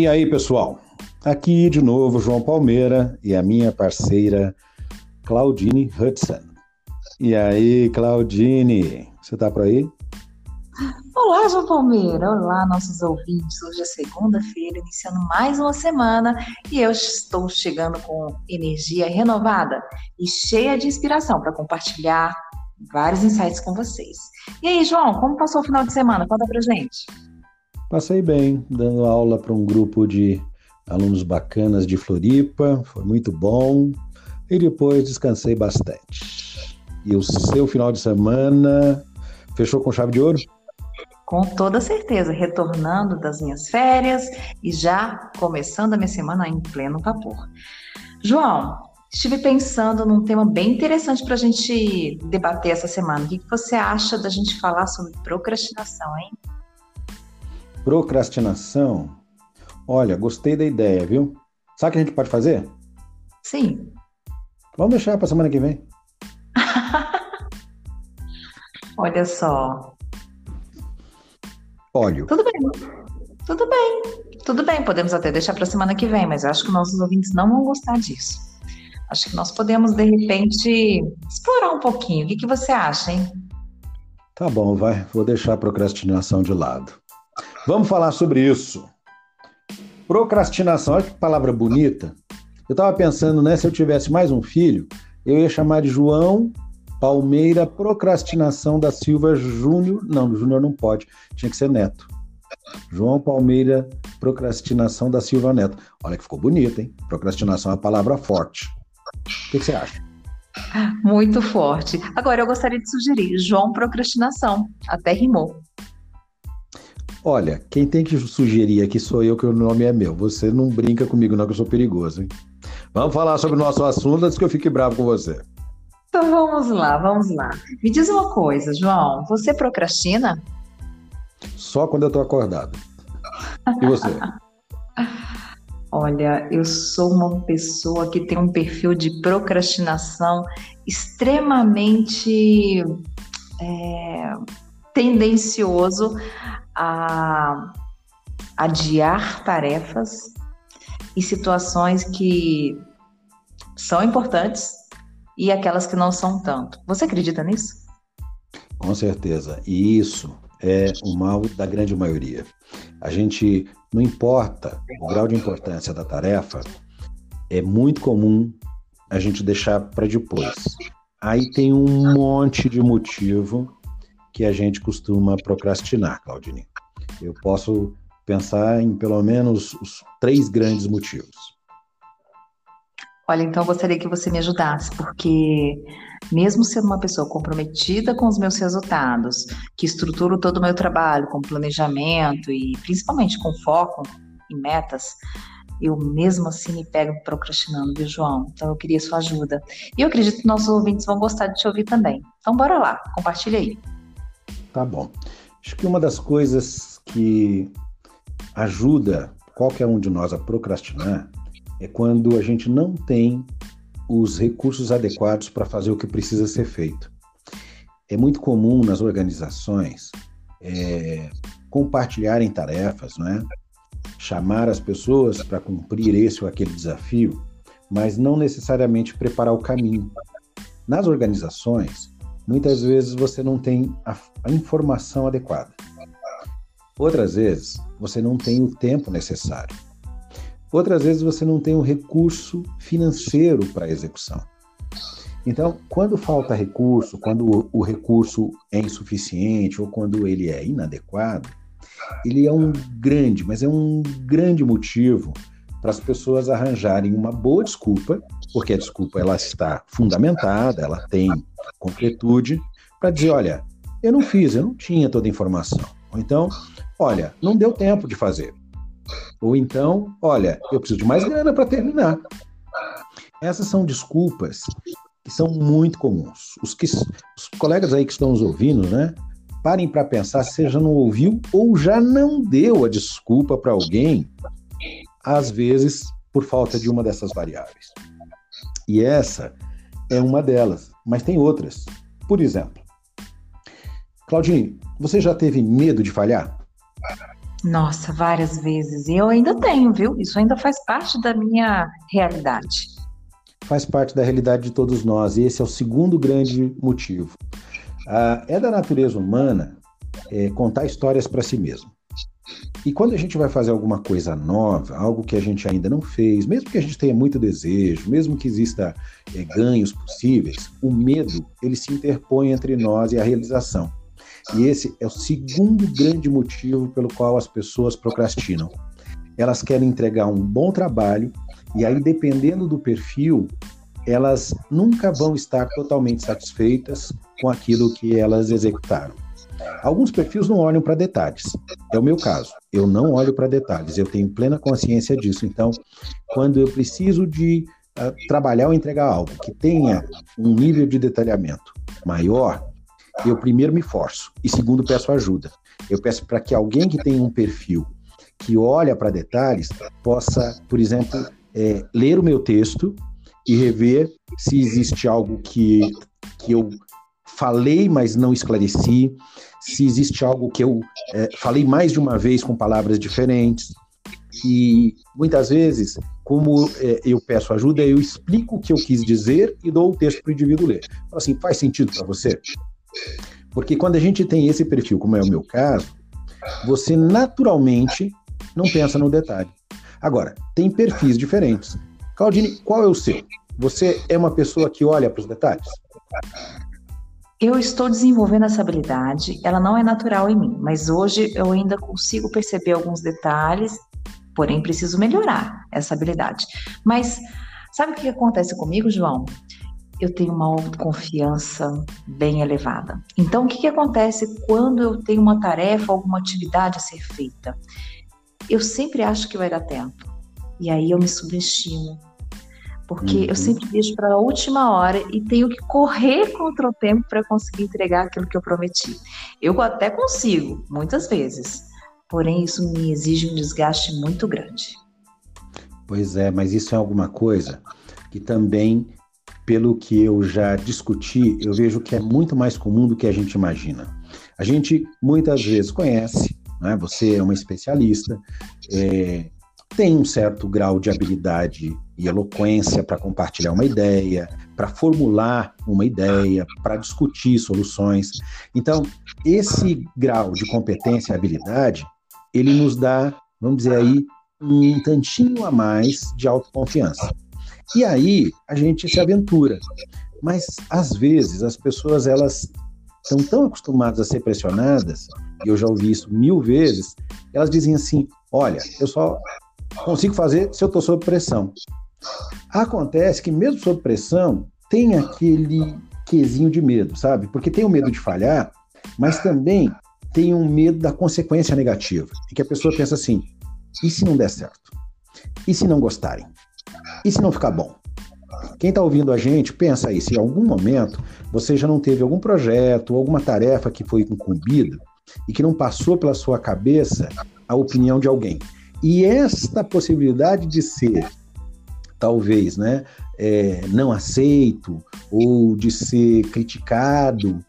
E aí, pessoal? Aqui de novo João Palmeira e a minha parceira Claudine Hudson. E aí, Claudine, você tá por aí? Olá, João Palmeira. Olá, nossos ouvintes. Hoje é segunda-feira, iniciando mais uma semana e eu estou chegando com energia renovada e cheia de inspiração para compartilhar vários insights com vocês. E aí, João, como passou o final de semana? Conta pra gente. Passei bem, dando aula para um grupo de alunos bacanas de Floripa, foi muito bom. E depois descansei bastante. E o seu final de semana fechou com chave de ouro? Com toda certeza, retornando das minhas férias e já começando a minha semana em pleno vapor. João, estive pensando num tema bem interessante para a gente debater essa semana. O que você acha da gente falar sobre procrastinação, hein? Procrastinação? Olha, gostei da ideia, viu? Sabe o que a gente pode fazer? Sim. Vamos deixar para semana que vem. Olha só, óleo. Tudo bem, tudo bem, tudo bem. Podemos até deixar para a semana que vem, mas acho que nossos ouvintes não vão gostar disso. Acho que nós podemos, de repente, explorar um pouquinho. O que, que você acha, hein? Tá bom, vai. Vou deixar a procrastinação de lado. Vamos falar sobre isso. Procrastinação, olha que palavra bonita. Eu estava pensando, né? Se eu tivesse mais um filho, eu ia chamar de João Palmeira Procrastinação da Silva Júnior. Não, Júnior não pode, tinha que ser Neto. João Palmeira Procrastinação da Silva Neto. Olha que ficou bonito, hein? Procrastinação é uma palavra forte. O que, que você acha? Muito forte. Agora eu gostaria de sugerir João Procrastinação. Até rimou. Olha, quem tem que sugerir aqui sou eu, que o nome é meu. Você não brinca comigo, não, que eu sou perigoso, hein? Vamos falar sobre o nosso assunto antes que eu fique bravo com você. Então vamos lá, vamos lá. Me diz uma coisa, João, você procrastina? Só quando eu estou acordado. E você? Olha, eu sou uma pessoa que tem um perfil de procrastinação extremamente é, tendencioso a adiar tarefas e situações que são importantes e aquelas que não são tanto. Você acredita nisso? Com certeza. E isso é o mal da grande maioria. A gente, não importa o grau de importância da tarefa, é muito comum a gente deixar para depois. Aí tem um monte de motivo que a gente costuma procrastinar, Claudine. Eu posso pensar em pelo menos os três grandes motivos. Olha, então eu gostaria que você me ajudasse, porque mesmo sendo uma pessoa comprometida com os meus resultados, que estruturo todo o meu trabalho com planejamento e principalmente com foco em metas, eu mesmo assim me pego procrastinando, viu, João? Então eu queria sua ajuda. E eu acredito que nossos ouvintes vão gostar de te ouvir também. Então bora lá, compartilha aí. Tá bom. Acho que uma das coisas que ajuda qualquer um de nós a procrastinar é quando a gente não tem os recursos adequados para fazer o que precisa ser feito. É muito comum nas organizações é, compartilharem tarefas, não é? chamar as pessoas para cumprir esse ou aquele desafio, mas não necessariamente preparar o caminho. Nas organizações, muitas vezes você não tem a, a informação adequada. Outras vezes, você não tem o tempo necessário. Outras vezes você não tem o recurso financeiro para a execução. Então, quando falta recurso, quando o recurso é insuficiente ou quando ele é inadequado, ele é um grande, mas é um grande motivo para as pessoas arranjarem uma boa desculpa, porque a desculpa ela está fundamentada, ela tem concretude, para dizer, olha, eu não fiz, eu não tinha toda a informação. Ou então, olha, não deu tempo de fazer. Ou então, olha, eu preciso de mais grana para terminar. Essas são desculpas que são muito comuns. Os, que, os colegas aí que estão nos ouvindo, né? Parem para pensar se já não ouviu ou já não deu a desculpa para alguém, às vezes por falta de uma dessas variáveis. E essa é uma delas, mas tem outras. Por exemplo, Claudine, você já teve medo de falhar? Nossa, várias vezes. E eu ainda tenho, viu? Isso ainda faz parte da minha realidade. Faz parte da realidade de todos nós, e esse é o segundo grande motivo. Ah, é da natureza humana é, contar histórias para si mesmo. E quando a gente vai fazer alguma coisa nova, algo que a gente ainda não fez, mesmo que a gente tenha muito desejo, mesmo que exista é, ganhos possíveis, o medo ele se interpõe entre nós e a realização. E esse é o segundo grande motivo pelo qual as pessoas procrastinam. Elas querem entregar um bom trabalho e aí, dependendo do perfil, elas nunca vão estar totalmente satisfeitas com aquilo que elas executaram. Alguns perfis não olham para detalhes. É o meu caso. Eu não olho para detalhes. Eu tenho plena consciência disso. Então, quando eu preciso de uh, trabalhar ou entregar algo que tenha um nível de detalhamento maior, eu primeiro me forço e segundo peço ajuda. Eu peço para que alguém que tenha um perfil que olha para detalhes possa, por exemplo, é, ler o meu texto e rever se existe algo que, que eu falei, mas não esclareci, se existe algo que eu é, falei mais de uma vez com palavras diferentes. E muitas vezes, como é, eu peço ajuda, eu explico o que eu quis dizer e dou o texto para o indivíduo ler. Assim, faz sentido para você? Porque quando a gente tem esse perfil, como é o meu caso, você naturalmente não pensa no detalhe. Agora, tem perfis diferentes. Claudine, qual é o seu? Você é uma pessoa que olha para os detalhes? Eu estou desenvolvendo essa habilidade, ela não é natural em mim, mas hoje eu ainda consigo perceber alguns detalhes, porém preciso melhorar essa habilidade. Mas sabe o que acontece comigo, João? Eu tenho uma autoconfiança bem elevada. Então, o que, que acontece quando eu tenho uma tarefa, alguma atividade a ser feita? Eu sempre acho que vai dar tempo. E aí eu me subestimo. Porque uhum. eu sempre deixo para a última hora e tenho que correr contra o tempo para conseguir entregar aquilo que eu prometi. Eu até consigo, muitas vezes. Porém, isso me exige um desgaste muito grande. Pois é, mas isso é alguma coisa que também pelo que eu já discuti, eu vejo que é muito mais comum do que a gente imagina. A gente muitas vezes conhece, né? você é uma especialista, é, tem um certo grau de habilidade e eloquência para compartilhar uma ideia, para formular uma ideia, para discutir soluções. Então, esse grau de competência e habilidade, ele nos dá, vamos dizer aí, um tantinho a mais de autoconfiança. E aí a gente se aventura. Mas às vezes as pessoas elas estão tão acostumadas a ser pressionadas, e eu já ouvi isso mil vezes, elas dizem assim: olha, eu só consigo fazer se eu estou sob pressão. Acontece que mesmo sob pressão tem aquele quesinho de medo, sabe? Porque tem o medo de falhar, mas também tem um medo da consequência negativa. E que a pessoa pensa assim: e se não der certo? E se não gostarem? E se não ficar bom? Quem está ouvindo a gente, pensa aí, se em algum momento você já não teve algum projeto, alguma tarefa que foi incumbida e que não passou pela sua cabeça a opinião de alguém. E esta possibilidade de ser, talvez, né, é, não aceito ou de ser criticado,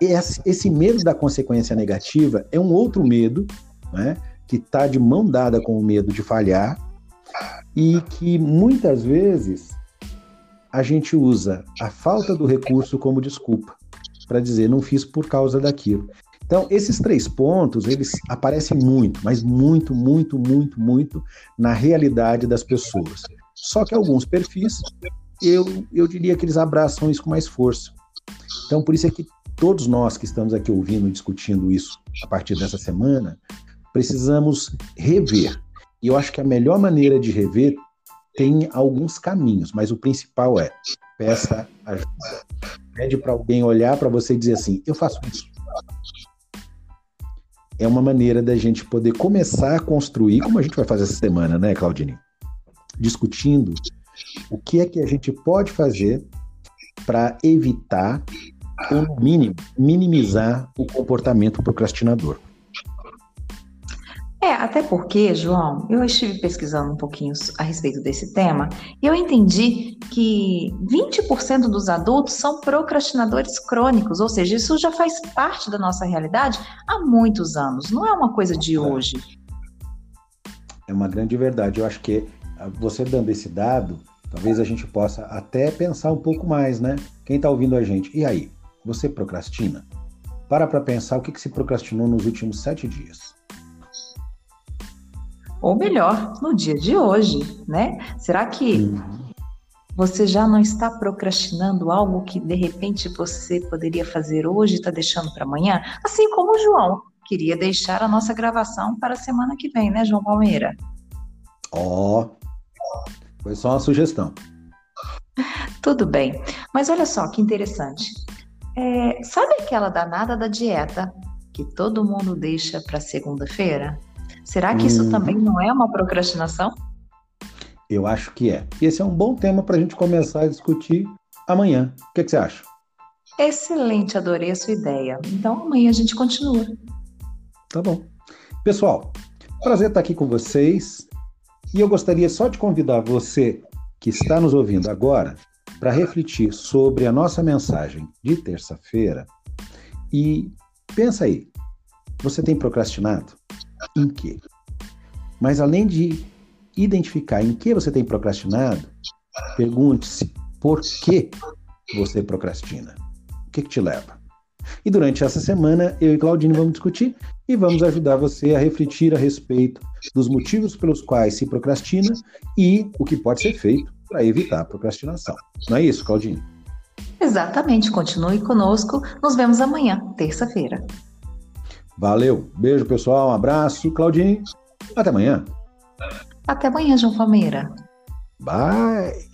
esse, esse medo da consequência negativa é um outro medo, né, que está de mão dada com o medo de falhar e que muitas vezes a gente usa a falta do recurso como desculpa para dizer não fiz por causa daquilo. Então, esses três pontos, eles aparecem muito, mas muito, muito, muito, muito na realidade das pessoas. Só que alguns perfis, eu, eu diria que eles abraçam isso com mais força. Então, por isso é que todos nós que estamos aqui ouvindo e discutindo isso a partir dessa semana, precisamos rever e eu acho que a melhor maneira de rever tem alguns caminhos, mas o principal é peça ajuda. pede para alguém olhar para você e dizer assim: eu faço isso. É uma maneira da gente poder começar a construir, como a gente vai fazer essa semana, né, Claudine? Discutindo o que é que a gente pode fazer para evitar, ou no mínimo, minimizar o comportamento procrastinador. É, até porque, João, eu estive pesquisando um pouquinho a respeito desse tema e eu entendi que 20% dos adultos são procrastinadores crônicos, ou seja, isso já faz parte da nossa realidade há muitos anos, não é uma coisa de hoje. É uma grande verdade. Eu acho que ah, você dando esse dado, talvez a gente possa até pensar um pouco mais, né? Quem está ouvindo a gente, e aí? Você procrastina? Para para pensar o que, que se procrastinou nos últimos sete dias. Ou melhor, no dia de hoje, né? Será que você já não está procrastinando algo que de repente você poderia fazer hoje e está deixando para amanhã? Assim como o João queria deixar a nossa gravação para a semana que vem, né, João Palmeira? Ó, oh, foi só uma sugestão. Tudo bem, mas olha só que interessante. É, sabe aquela danada da dieta que todo mundo deixa para segunda-feira? Será que isso hum. também não é uma procrastinação? Eu acho que é. E esse é um bom tema para a gente começar a discutir amanhã. O que, que, você acha? Excelente, adorei a sua ideia. Então amanhã a gente continua. Tá bom. Pessoal, prazer estar aqui com vocês. E eu gostaria só de convidar você que está nos ouvindo agora para refletir sobre a nossa mensagem de terça-feira. E pensa aí, você tem procrastinado? Em quê? Mas além de identificar em que você tem procrastinado, pergunte-se por que você procrastina. O que, que te leva? E durante essa semana, eu e Claudine vamos discutir e vamos ajudar você a refletir a respeito dos motivos pelos quais se procrastina e o que pode ser feito para evitar a procrastinação. Não é isso, Claudine? Exatamente. Continue conosco. Nos vemos amanhã, terça-feira. Valeu. Beijo, pessoal. Um abraço. Claudinho, até amanhã. Até amanhã, João Palmeira. Bye.